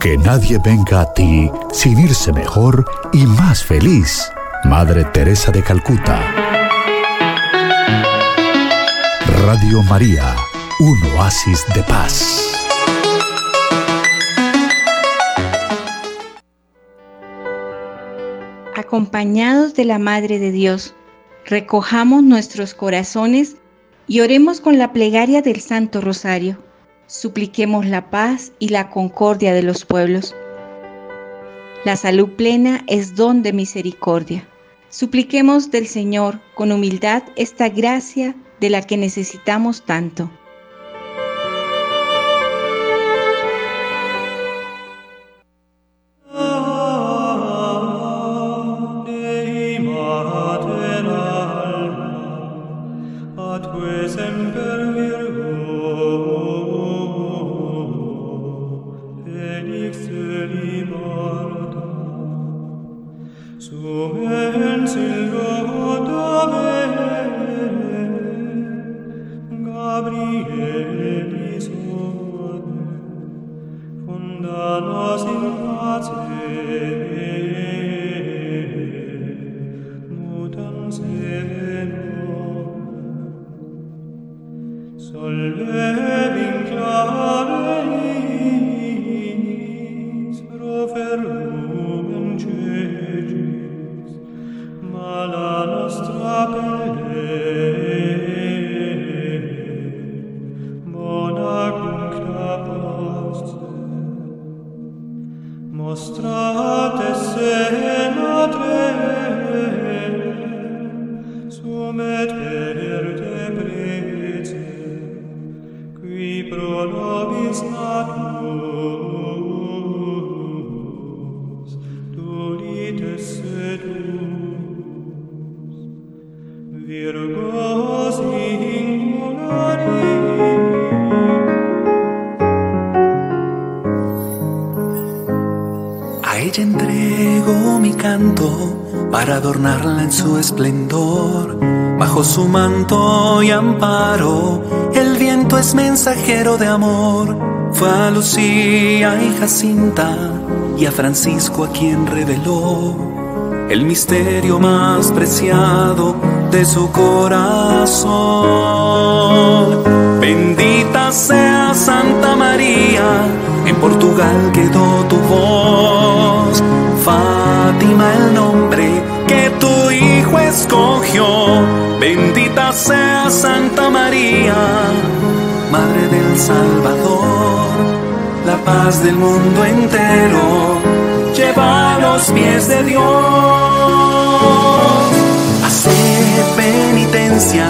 Que nadie venga a ti sin irse mejor y más feliz. Madre Teresa de Calcuta. Radio María, un oasis de paz. Acompañados de la Madre de Dios, recojamos nuestros corazones y oremos con la plegaria del Santo Rosario. Supliquemos la paz y la concordia de los pueblos. La salud plena es don de misericordia. Supliquemos del Señor con humildad esta gracia de la que necesitamos tanto. En su esplendor. Bajo su manto y amparo, el viento es mensajero de amor. Fue a Lucía y Jacinta y a Francisco a quien reveló el misterio más preciado de su corazón. Bendita sea Santa María, en Portugal quedó tu voz. Fátima el nombre que tu Hijo escogió. Bendita sea Santa María, Madre del Salvador. La paz del mundo entero lleva a los pies de Dios. Hacer penitencia,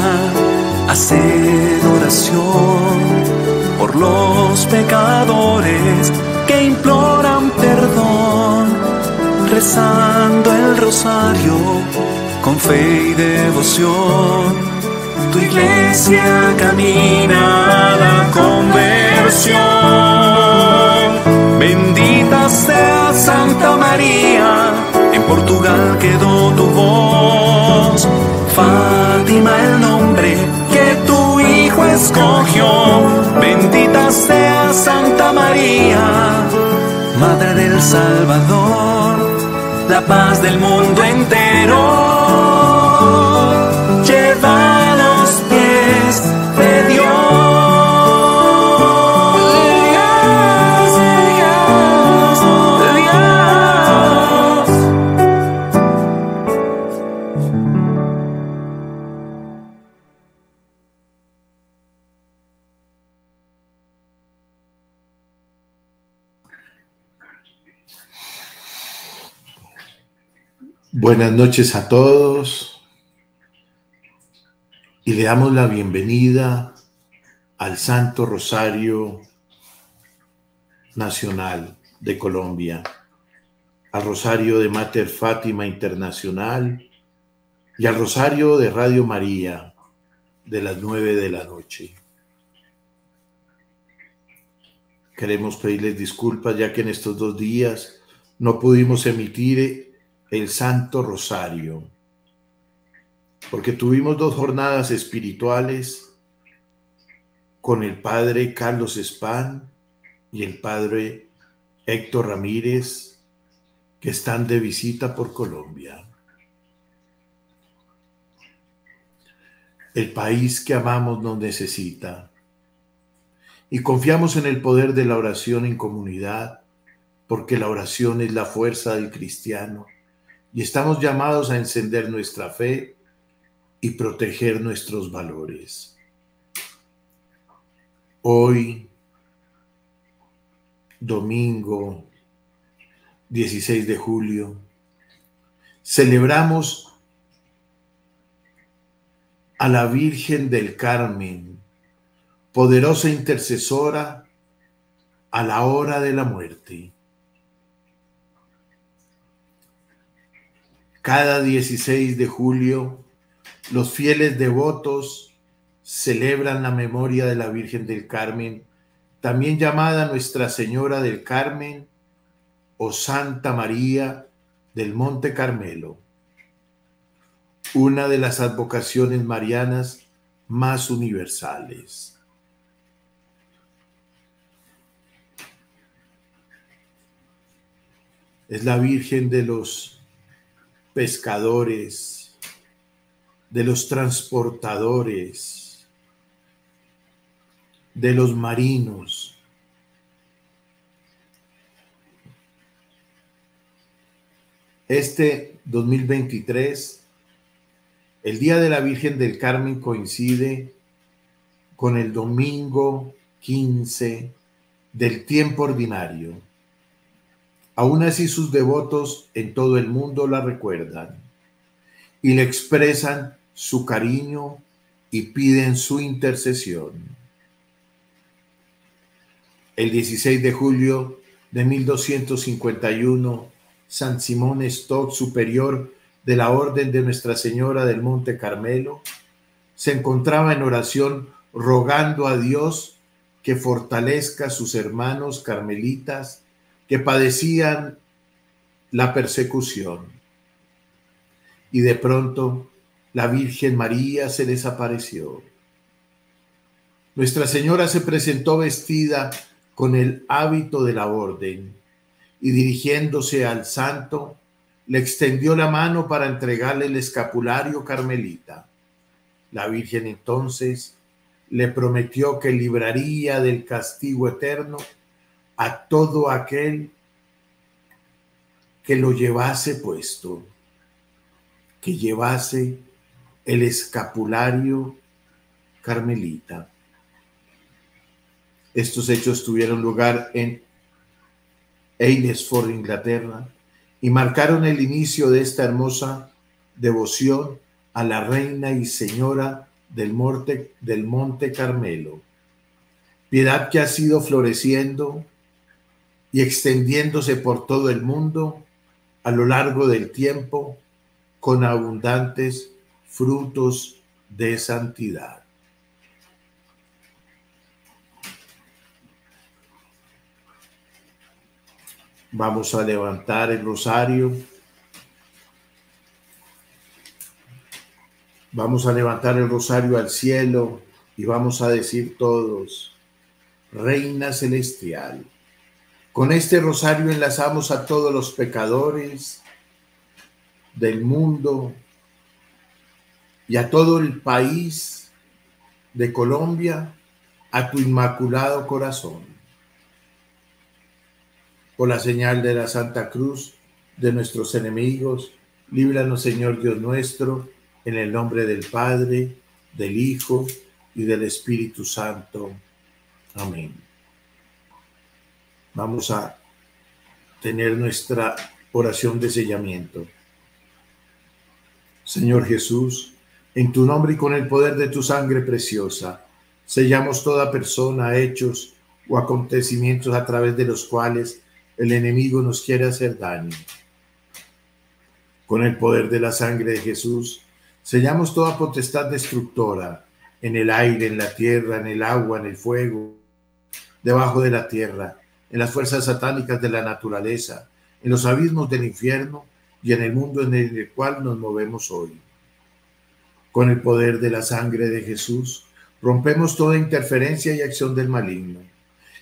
hacer oración por los pecadores que imploran rezando el rosario con fe y devoción. Tu iglesia camina a la conversión. Bendita sea Santa María, en Portugal quedó tu voz. Fátima el nombre que tu hijo escogió. Bendita sea Santa María, Madre del Salvador la paz del mundo entero. Buenas noches a todos y le damos la bienvenida al Santo Rosario Nacional de Colombia, al Rosario de Mater Fátima Internacional y al Rosario de Radio María de las nueve de la noche. Queremos pedirles disculpas ya que en estos dos días no pudimos emitir el Santo Rosario, porque tuvimos dos jornadas espirituales con el Padre Carlos Spán y el padre Héctor Ramírez, que están de visita por Colombia. El país que amamos nos necesita y confiamos en el poder de la oración en comunidad, porque la oración es la fuerza del cristiano y estamos llamados a encender nuestra fe y proteger nuestros valores. Hoy, domingo 16 de julio, celebramos a la Virgen del Carmen, poderosa intercesora a la hora de la muerte. Cada 16 de julio, los fieles devotos celebran la memoria de la Virgen del Carmen, también llamada Nuestra Señora del Carmen o Santa María del Monte Carmelo, una de las advocaciones marianas más universales. es la Virgen de los pescadores, de los transportadores, de los marinos. Este 2023, el Día de la Virgen del Carmen coincide con el domingo 15 del tiempo ordinario. Aún así sus devotos en todo el mundo la recuerdan y le expresan su cariño y piden su intercesión. El 16 de julio de 1251, San Simón Stock, superior de la Orden de Nuestra Señora del Monte Carmelo, se encontraba en oración rogando a Dios que fortalezca a sus hermanos carmelitas que padecían la persecución. Y de pronto la Virgen María se desapareció. Nuestra Señora se presentó vestida con el hábito de la orden y dirigiéndose al santo, le extendió la mano para entregarle el escapulario carmelita. La Virgen entonces le prometió que libraría del castigo eterno a todo aquel que lo llevase puesto, que llevase el escapulario carmelita. Estos hechos tuvieron lugar en Aylesford, Inglaterra, y marcaron el inicio de esta hermosa devoción a la reina y señora del del monte Carmelo. Piedad que ha sido floreciendo y extendiéndose por todo el mundo a lo largo del tiempo con abundantes frutos de santidad. Vamos a levantar el rosario. Vamos a levantar el rosario al cielo y vamos a decir todos, Reina Celestial con este rosario enlazamos a todos los pecadores del mundo y a todo el país de Colombia a tu inmaculado corazón. Por la señal de la Santa Cruz de nuestros enemigos, líbranos Señor Dios nuestro, en el nombre del Padre, del Hijo y del Espíritu Santo. Amén vamos a tener nuestra oración de sellamiento. Señor Jesús, en tu nombre y con el poder de tu sangre preciosa, sellamos toda persona, hechos o acontecimientos a través de los cuales el enemigo nos quiere hacer daño. Con el poder de la sangre de Jesús, sellamos toda potestad destructora en el aire, en la tierra, en el agua, en el fuego, debajo de la tierra en las fuerzas satánicas de la naturaleza, en los abismos del infierno y en el mundo en el cual nos movemos hoy. Con el poder de la sangre de Jesús, rompemos toda interferencia y acción del maligno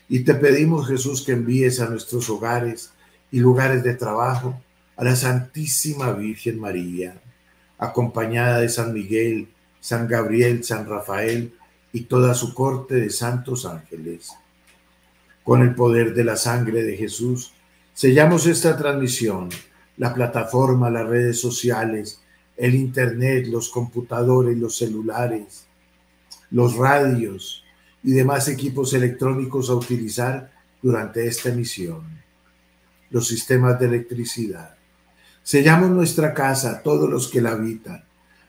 Y te pedimos, Jesús, que envíes a nuestros hogares y lugares de trabajo a la Santísima Virgen María, acompañada de San Miguel, San Gabriel, San Rafael y toda su corte de santos ángeles. Con el poder de la sangre de Jesús, sellamos esta transmisión, la plataforma, las redes sociales, el Internet, los computadores, los celulares, los radios y demás equipos electrónicos a utilizar durante esta emisión, los sistemas de electricidad. Sellamos nuestra casa, todos los que la habitan,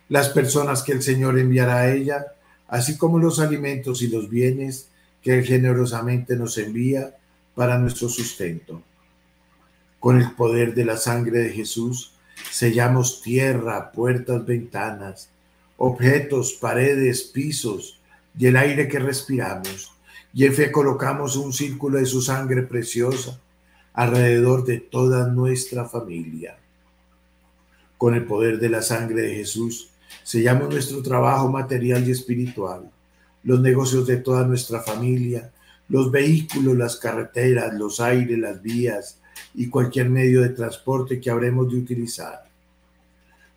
las personas que el Señor enviará a ella, así como los alimentos y los bienes que generosamente nos envía para nuestro sustento. Con el poder de la sangre de Jesús, sellamos tierra, puertas, ventanas, objetos, paredes, pisos y el aire que respiramos. Y en fe colocamos un círculo de su sangre preciosa alrededor de toda nuestra familia. Con el poder de la sangre de Jesús, sellamos nuestro trabajo material y espiritual, los negocios de toda nuestra familia, los vehículos, las carreteras, los aires, las vías y cualquier medio de transporte que habremos de utilizar.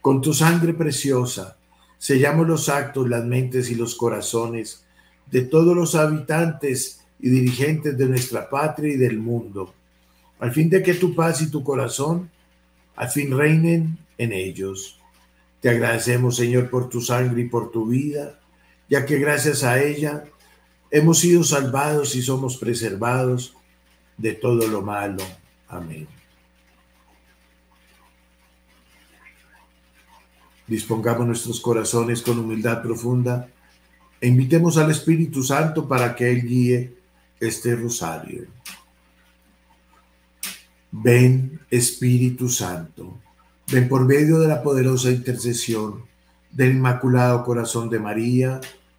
Con tu sangre preciosa, sellamos los actos, las mentes y los corazones de todos los habitantes y dirigentes de nuestra patria y del mundo, al fin de que tu paz y tu corazón al fin reinen en ellos. Te agradecemos, Señor, por tu sangre y por tu vida, ya que gracias a ella hemos sido salvados y somos preservados de todo lo malo. Amén. Dispongamos nuestros corazones con humildad profunda e invitemos al Espíritu Santo para que Él guíe este rosario. Ven, Espíritu Santo, ven por medio de la poderosa intercesión del Inmaculado Corazón de María,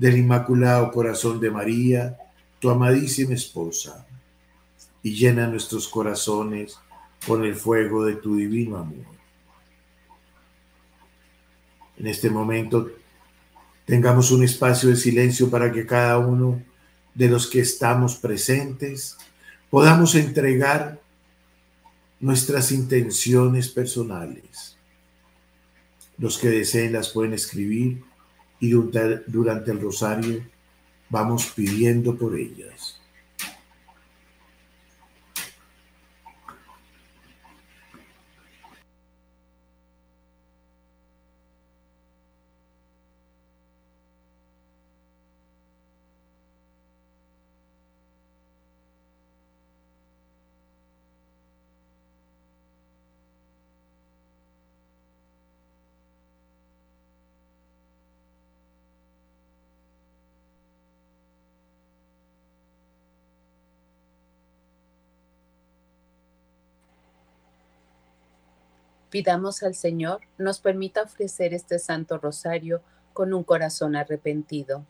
del Inmaculado Corazón de María, tu amadísima esposa, y llena nuestros corazones con el fuego de tu divino amor en este momento tengamos un espacio de silencio para que cada uno de los que estamos presentes podamos entregar nuestras intenciones personales. Los que deseen las pueden escribir y durante el rosario vamos pidiendo por ellas. Pidamos al Señor nos permita ofrecer este Santo Rosario con un corazón arrepentido.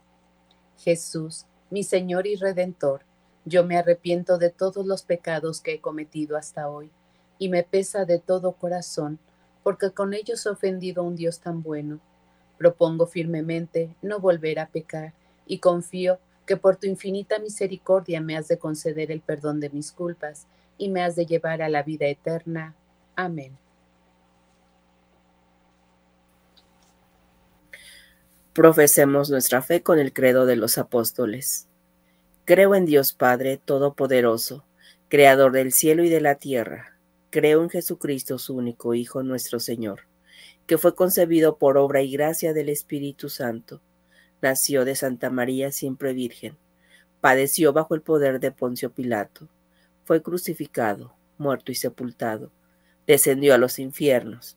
Jesús, mi Señor y Redentor, yo me arrepiento de todos los pecados que he cometido hasta hoy, y me pesa de todo corazón, porque con ellos he ofendido a un Dios tan bueno. Propongo firmemente no volver a pecar, y confío que por tu infinita misericordia me has de conceder el perdón de mis culpas, y me has de llevar a la vida eterna. Amén. Profesemos nuestra fe con el credo de los apóstoles. Creo en Dios Padre Todopoderoso, Creador del cielo y de la tierra. Creo en Jesucristo, su único Hijo, nuestro Señor, que fue concebido por obra y gracia del Espíritu Santo. Nació de Santa María siempre Virgen. Padeció bajo el poder de Poncio Pilato. Fue crucificado, muerto y sepultado. Descendió a los infiernos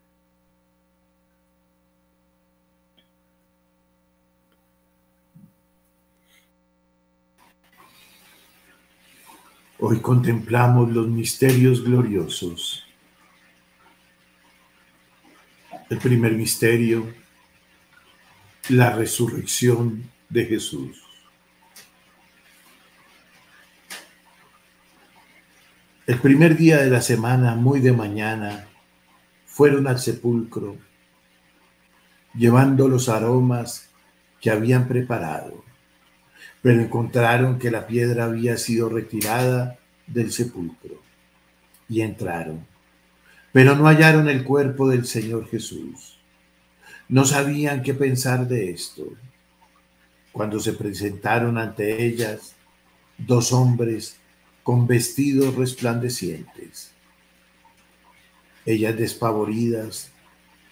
Hoy contemplamos los misterios gloriosos. El primer misterio, la resurrección de Jesús. El primer día de la semana, muy de mañana, fueron al sepulcro, llevando los aromas que habían preparado pero encontraron que la piedra había sido retirada del sepulcro y entraron, pero no hallaron el cuerpo del Señor Jesús. No sabían qué pensar de esto. Cuando se presentaron ante ellas dos hombres con vestidos resplandecientes. Ellas despavoridas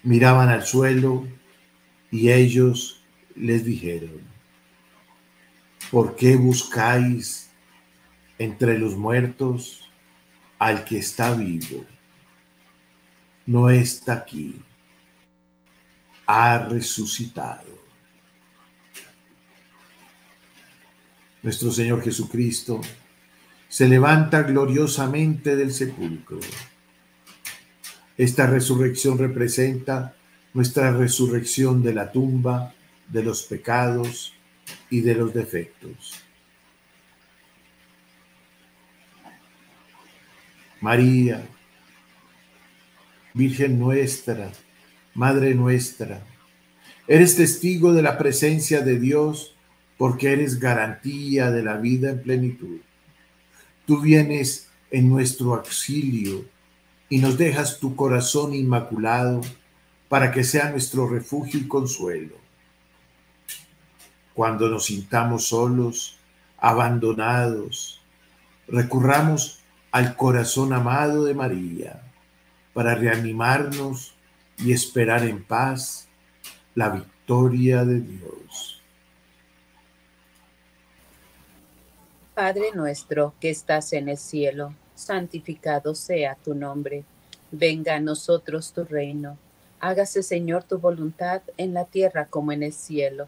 miraban al suelo y ellos les dijeron, ¿Por qué buscáis entre los muertos al que está vivo? No está aquí, ha resucitado. Nuestro Señor Jesucristo se levanta gloriosamente del sepulcro. Esta resurrección representa nuestra resurrección de la tumba, de los pecados, y de los defectos. María, Virgen nuestra, Madre nuestra, eres testigo de la presencia de Dios porque eres garantía de la vida en plenitud. Tú vienes en nuestro auxilio y nos dejas tu corazón inmaculado para que sea nuestro refugio y consuelo cuando nos sintamos solos, abandonados, recurramos al corazón amado de María para reanimarnos y esperar en paz la victoria de Dios. Padre nuestro que estás en el cielo, santificado sea tu nombre. Venga a nosotros tu reino. Hágase, Señor, tu voluntad en la tierra como en el cielo.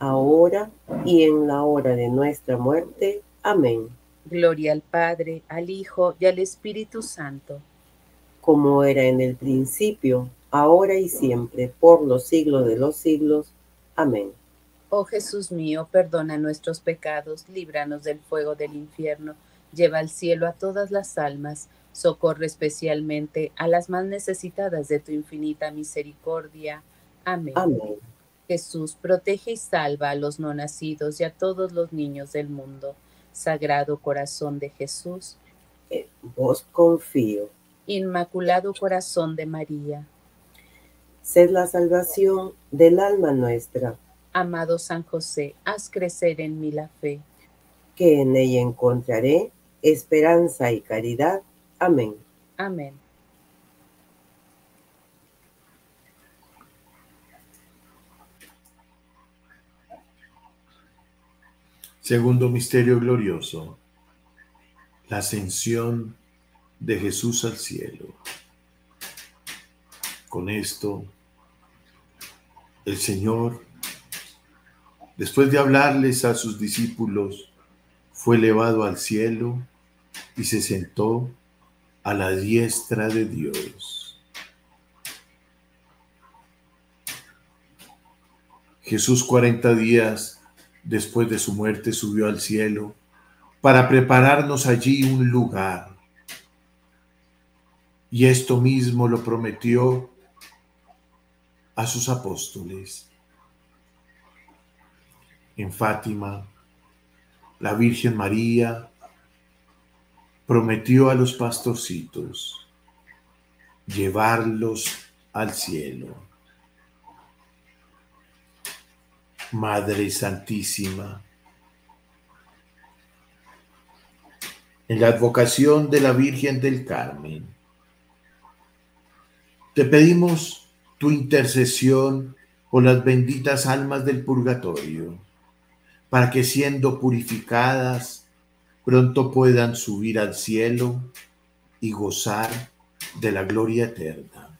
ahora y en la hora de nuestra muerte. Amén. Gloria al Padre, al Hijo y al Espíritu Santo. Como era en el principio, ahora y siempre, por los siglos de los siglos. Amén. Oh Jesús mío, perdona nuestros pecados, líbranos del fuego del infierno, lleva al cielo a todas las almas, socorre especialmente a las más necesitadas de tu infinita misericordia. Amén. Amén. Jesús, protege y salva a los no nacidos y a todos los niños del mundo. Sagrado corazón de Jesús. En vos confío. Inmaculado corazón de María. Sed la salvación del alma nuestra Amado San José, haz crecer en mí la fe. Que en ella encontraré esperanza y caridad. Amén. Amén. Segundo misterio glorioso, la ascensión de Jesús al cielo. Con esto, el Señor Después de hablarles a sus discípulos, fue elevado al cielo y se sentó a la diestra de Dios. Jesús cuarenta días después de su muerte subió al cielo para prepararnos allí un lugar. Y esto mismo lo prometió a sus apóstoles en Fátima, la Virgen María prometió a los pastorcitos llevarlos al cielo. Madre Santísima, en la advocación de la Virgen del Carmen, te pedimos tu intercesión por las benditas almas del purgatorio para que siendo purificadas pronto puedan subir al cielo y gozar de la gloria eterna.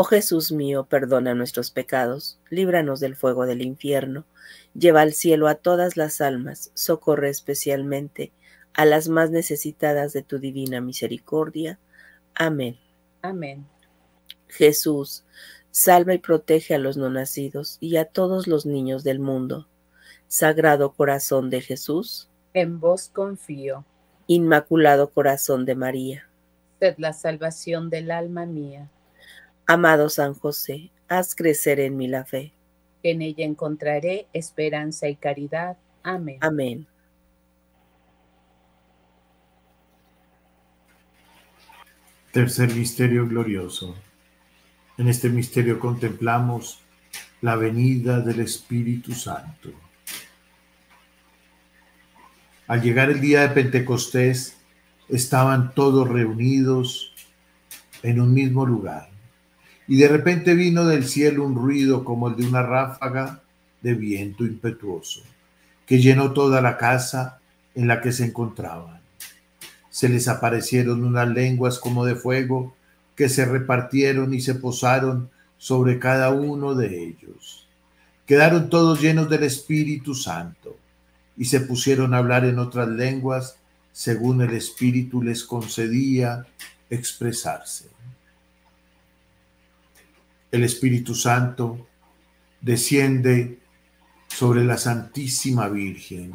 Oh Jesús mío, perdona nuestros pecados, líbranos del fuego del infierno, lleva al cielo a todas las almas, socorre especialmente a las más necesitadas de tu divina misericordia. Amén. Amén. Jesús, salva y protege a los no nacidos y a todos los niños del mundo. Sagrado corazón de Jesús, en vos confío. Inmaculado corazón de María, sed la salvación del alma mía. Amado San José, haz crecer en mí la fe. En ella encontraré esperanza y caridad. Amén. Amén. Tercer misterio glorioso. En este misterio contemplamos la venida del Espíritu Santo. Al llegar el día de Pentecostés, estaban todos reunidos en un mismo lugar. Y de repente vino del cielo un ruido como el de una ráfaga de viento impetuoso, que llenó toda la casa en la que se encontraban. Se les aparecieron unas lenguas como de fuego que se repartieron y se posaron sobre cada uno de ellos. Quedaron todos llenos del Espíritu Santo y se pusieron a hablar en otras lenguas según el Espíritu les concedía expresarse el Espíritu Santo desciende sobre la Santísima Virgen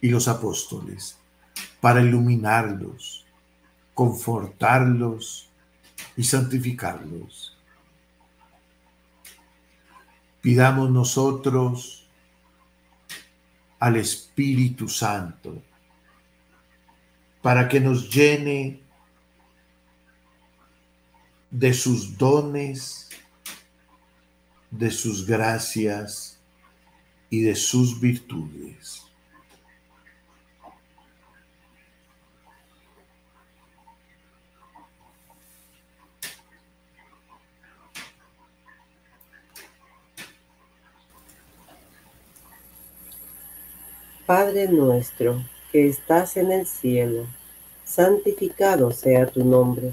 y los apóstoles para iluminarlos, confortarlos y santificarlos. Pidamos nosotros al Espíritu Santo para que nos llene de sus dones de sus gracias y de sus virtudes. Padre nuestro que estás en el cielo, santificado sea tu nombre,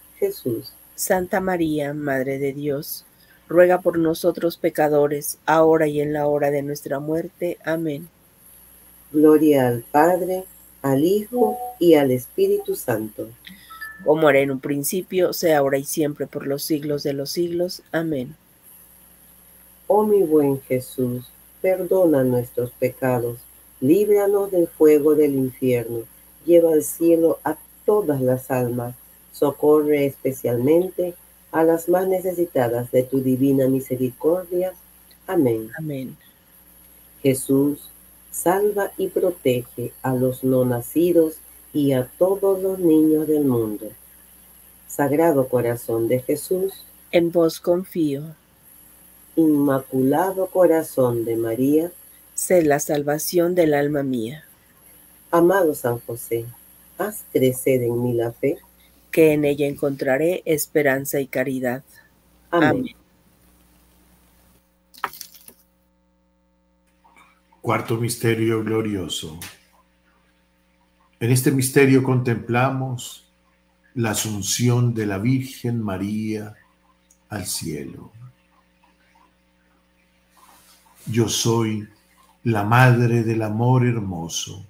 Jesús. Santa María, Madre de Dios, ruega por nosotros pecadores, ahora y en la hora de nuestra muerte. Amén. Gloria al Padre, al Hijo y al Espíritu Santo. Como era en un principio, sea ahora y siempre por los siglos de los siglos. Amén. Oh mi buen Jesús, perdona nuestros pecados líbranos del fuego del infierno, lleva al cielo a todas las almas, socorre especialmente a las más necesitadas de tu divina misericordia. Amén. Amén. Jesús, salva y protege a los no nacidos y a todos los niños del mundo. Sagrado Corazón de Jesús, En vos confío. Inmaculado Corazón de María, Sé la salvación del alma mía. amado San José, haz crecer en mí la fe. Que en ella encontraré esperanza y caridad. Amén. Amén. Cuarto misterio glorioso. En este misterio contemplamos la asunción de la Virgen María al cielo. Yo soy la madre del amor hermoso,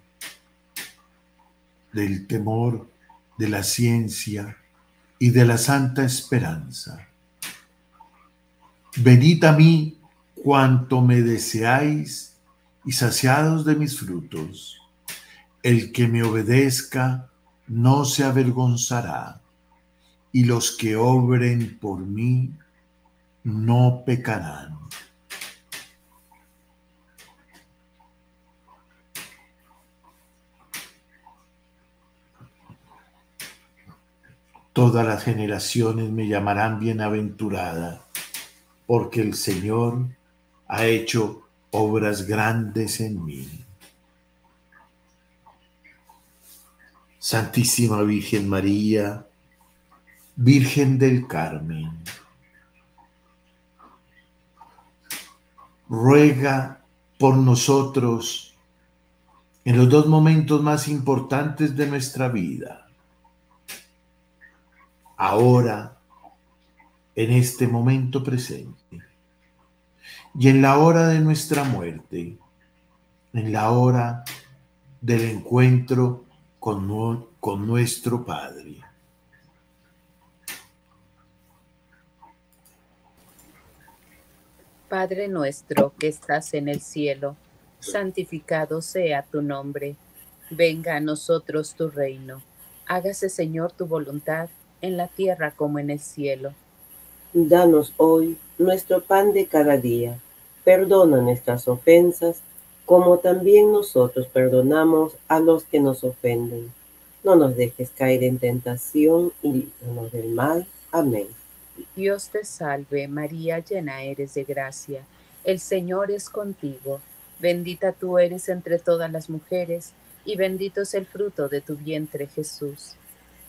del temor, de la ciencia y de la santa esperanza. Venid a mí cuanto me deseáis y saciados de mis frutos. El que me obedezca no se avergonzará, y los que obren por mí no pecarán. Todas las generaciones me llamarán bienaventurada, porque el Señor ha hecho obras grandes en mí. Santísima Virgen María, Virgen del Carmen, ruega por nosotros en los dos momentos más importantes de nuestra vida. Ahora, en este momento presente y en la hora de nuestra muerte, en la hora del encuentro con, con nuestro Padre. Padre nuestro que estás en el cielo, santificado sea tu nombre. Venga a nosotros tu reino. Hágase, Señor, tu voluntad en la tierra como en el cielo. Danos hoy nuestro pan de cada día. Perdona nuestras ofensas, como también nosotros perdonamos a los que nos ofenden. No nos dejes caer en tentación y líbranos del mal. Amén. Dios te salve, María, llena eres de gracia. El Señor es contigo. Bendita tú eres entre todas las mujeres, y bendito es el fruto de tu vientre, Jesús.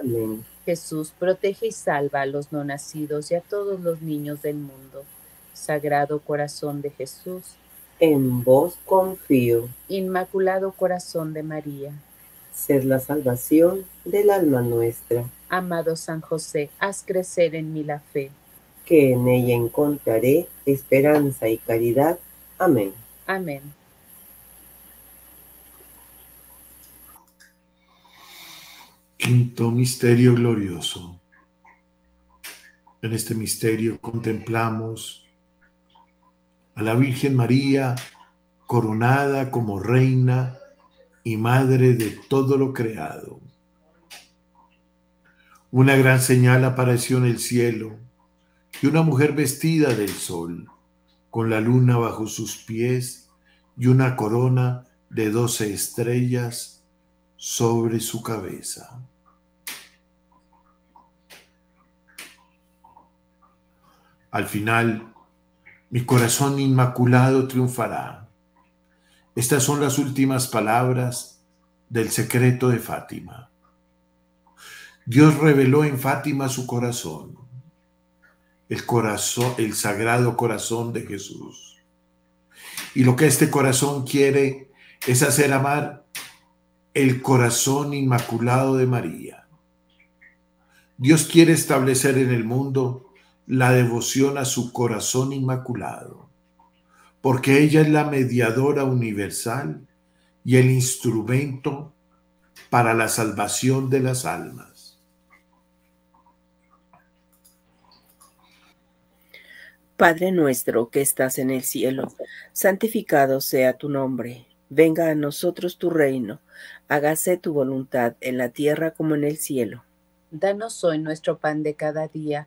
Amén. Jesús, protege y salva a los no nacidos y a todos los niños del mundo. Sagrado corazón de Jesús, En vos confío, Inmaculado corazón de María, ser la salvación del alma nuestra, amado San José, haz crecer en mí la fe. que en ella encontraré esperanza y caridad. Amén. Amén. Quinto misterio glorioso. En este misterio contemplamos a la Virgen María coronada como reina y madre de todo lo creado. Una gran señal apareció en el cielo y una mujer vestida del sol, con la luna bajo sus pies y una corona de doce estrellas sobre su cabeza. Al final, mi corazón inmaculado triunfará. Estas son las últimas palabras del secreto de Fátima. Dios reveló en Fátima su corazón, el corazón, el sagrado corazón de Jesús. Y lo que este corazón quiere es hacer amar el corazón inmaculado de María. Dios quiere establecer en el mundo la devoción a su corazón inmaculado, porque ella es la mediadora universal y el instrumento para la salvación de las almas. Padre nuestro que estás en el cielo, santificado sea tu nombre. Venga a nosotros tu reino. Hágase tu voluntad en la tierra como en el cielo. Danos hoy nuestro pan de cada día.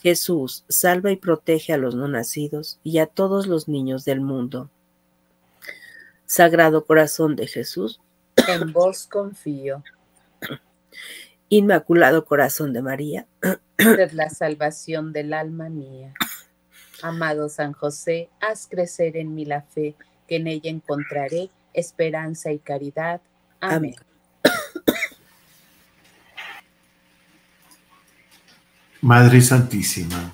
Jesús, salva y protege a los no nacidos y a todos los niños del mundo. Sagrado corazón de Jesús, en vos confío. Inmaculado corazón de María, sed la salvación del alma mía. Amado San José, haz crecer en mí la fe que en ella encontraré esperanza y caridad. Amén. Madre Santísima,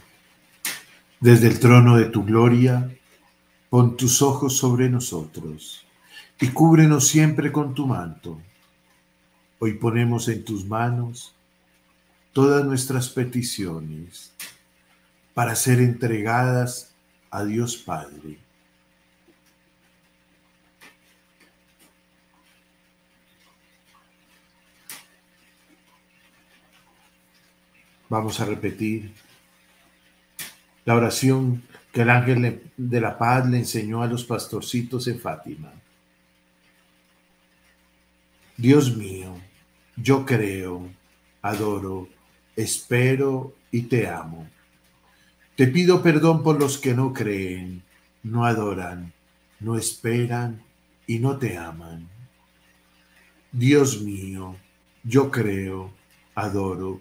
desde el trono de tu gloria, pon tus ojos sobre nosotros y cúbrenos siempre con tu manto. Hoy ponemos en tus manos todas nuestras peticiones para ser entregadas a Dios Padre Vamos a repetir la oración que el ángel de la paz le enseñó a los pastorcitos en Fátima. Dios mío, yo creo, adoro, espero y te amo. Te pido perdón por los que no creen, no adoran, no esperan y no te aman. Dios mío, yo creo, adoro,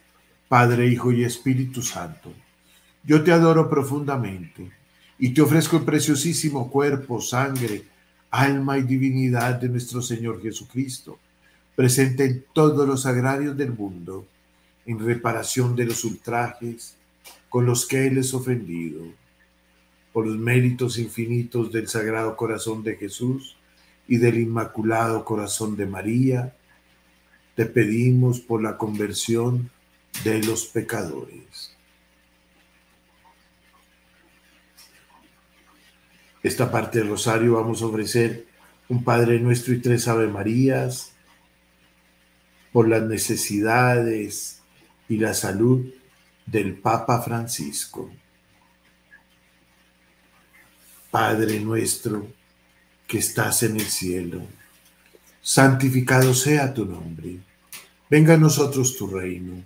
Padre, Hijo y Espíritu Santo. Yo te adoro profundamente y te ofrezco el preciosísimo cuerpo, sangre, alma y divinidad de nuestro Señor Jesucristo, presente en todos los agrarios del mundo, en reparación de los ultrajes con los que Él es ofendido, por los méritos infinitos del Sagrado Corazón de Jesús y del Inmaculado Corazón de María, te pedimos por la conversión de los pecadores. Esta parte del rosario vamos a ofrecer un Padre Nuestro y tres Ave Marías por las necesidades y la salud del Papa Francisco. Padre nuestro que estás en el cielo, santificado sea tu nombre. Venga a nosotros tu reino.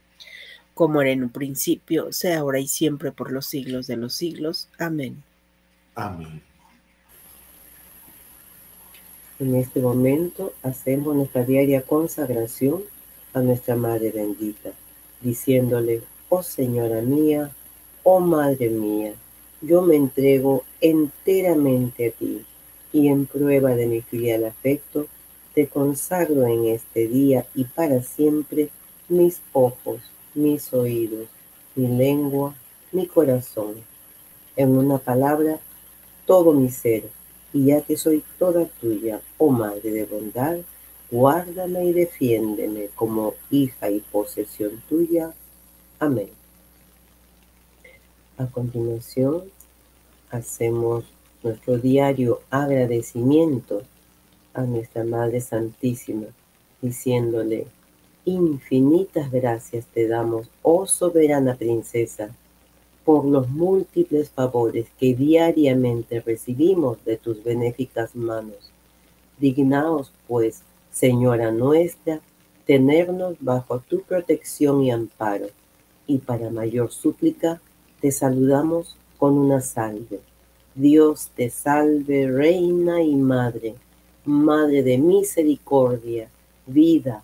Como era en un principio, sea ahora y siempre por los siglos de los siglos. Amén. Amén. En este momento hacemos nuestra diaria consagración a nuestra Madre bendita, diciéndole, oh Señora mía, oh Madre mía, yo me entrego enteramente a ti y en prueba de mi filial afecto, te consagro en este día y para siempre mis ojos, mis oídos, mi lengua, mi corazón. En una palabra, todo mi ser, y ya que soy toda tuya, oh Madre de bondad, guárdame y defiéndeme como hija y posesión tuya. Amén. A continuación, hacemos nuestro diario agradecimiento a nuestra Madre Santísima, diciéndole, infinitas gracias te damos, oh soberana princesa, por los múltiples favores que diariamente recibimos de tus benéficas manos. Dignaos, pues, Señora nuestra, tenernos bajo tu protección y amparo, y para mayor súplica, te saludamos con una salve. Dios te salve, Reina y Madre, Madre de misericordia, vida,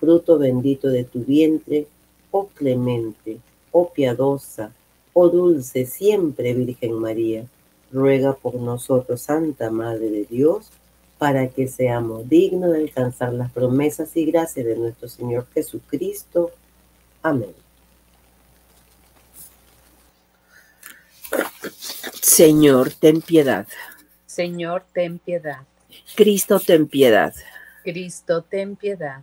fruto bendito de tu vientre, oh clemente, oh piadosa, oh dulce siempre Virgen María, ruega por nosotros, Santa Madre de Dios, para que seamos dignos de alcanzar las promesas y gracias de nuestro Señor Jesucristo. Amén. Señor, ten piedad. Señor, ten piedad. Cristo, ten piedad. Cristo, ten piedad.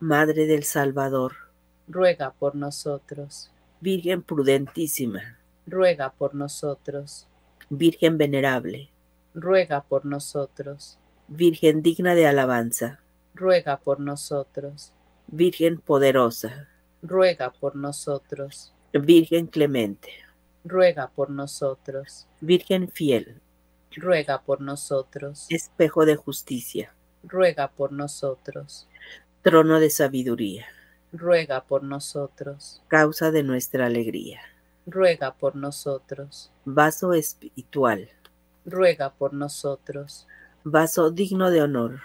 Madre del Salvador, ruega por nosotros. Virgen prudentísima, ruega por nosotros. Virgen venerable, ruega por nosotros. Virgen digna de alabanza, ruega por nosotros. Virgen poderosa, ruega por nosotros. Virgen clemente, ruega por nosotros. Virgen fiel, ruega por nosotros. espejo de justicia, ruega por nosotros. Trono de sabiduría, ruega por nosotros. causa de nuestra alegría, ruega por nosotros. vaso espiritual, ruega por nosotros. vaso digno de honor,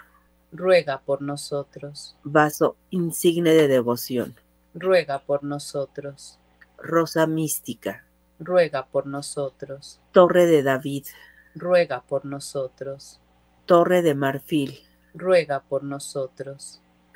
ruega por nosotros. vaso insigne de devoción, ruega por nosotros. rosa mística, ruega por nosotros. torre de David, ruega por nosotros. torre de marfil, ruega por nosotros.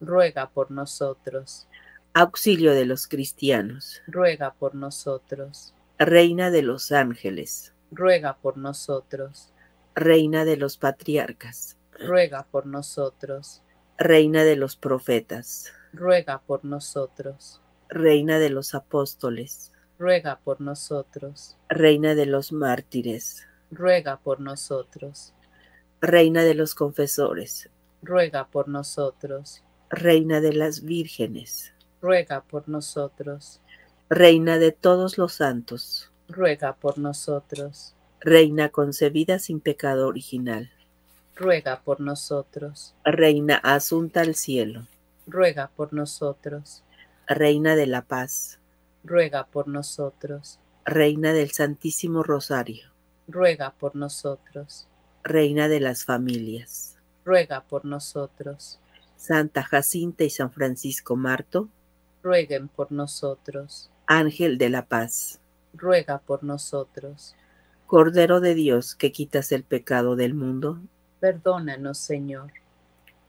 ruega por nosotros. auxilio de los cristianos, ruega por nosotros. reina de los ángeles, ruega por nosotros. reina de los patriarcas, ruega por nosotros. reina de los profetas, ruega por nosotros. reina de los apóstoles, ruega por nosotros. reina de los mártires, ruega por nosotros. reina de los confesores, ruega por nosotros. Reina de las vírgenes, ruega por nosotros. reina de todos los santos, ruega por nosotros. reina concebida sin pecado original, ruega por nosotros. reina asunta al cielo, ruega por nosotros. reina de la paz, ruega por nosotros. reina del Santísimo Rosario, ruega por nosotros. reina de las familias, ruega por nosotros. Santa Jacinta y San Francisco Marto, rueguen por nosotros. Ángel de la paz, ruega por nosotros. Cordero de Dios que quitas el pecado del mundo, Perdónanos, Señor.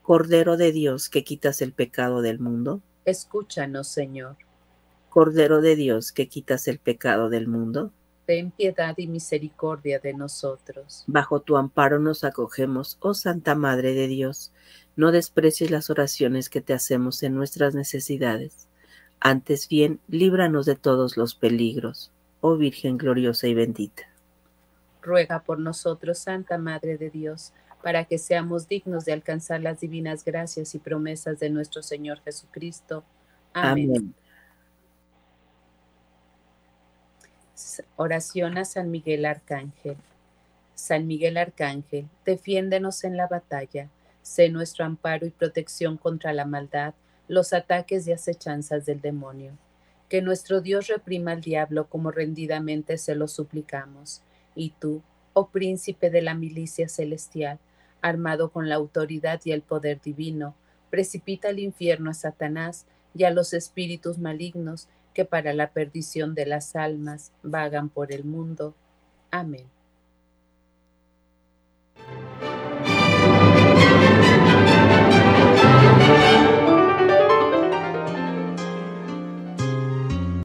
Cordero de Dios que quitas el pecado del mundo, Escúchanos, Señor. Cordero de Dios que quitas el pecado del mundo, Ten piedad y misericordia de nosotros. bajo tu amparo nos acogemos, oh Santa Madre de Dios. No desprecies las oraciones que te hacemos en nuestras necesidades. Antes bien, líbranos de todos los peligros, oh Virgen gloriosa y bendita. Ruega por nosotros, Santa Madre de Dios, para que seamos dignos de alcanzar las divinas gracias y promesas de nuestro Señor Jesucristo. Amén. Amén. Oración a San Miguel Arcángel. San Miguel Arcángel, defiéndenos en la batalla, sé nuestro amparo y protección contra la maldad, los ataques y acechanzas del demonio. Que nuestro Dios reprima al diablo como rendidamente se lo suplicamos. Y tú, oh príncipe de la milicia celestial, armado con la autoridad y el poder divino, precipita al infierno a Satanás y a los espíritus malignos que para la perdición de las almas vagan por el mundo. Amén.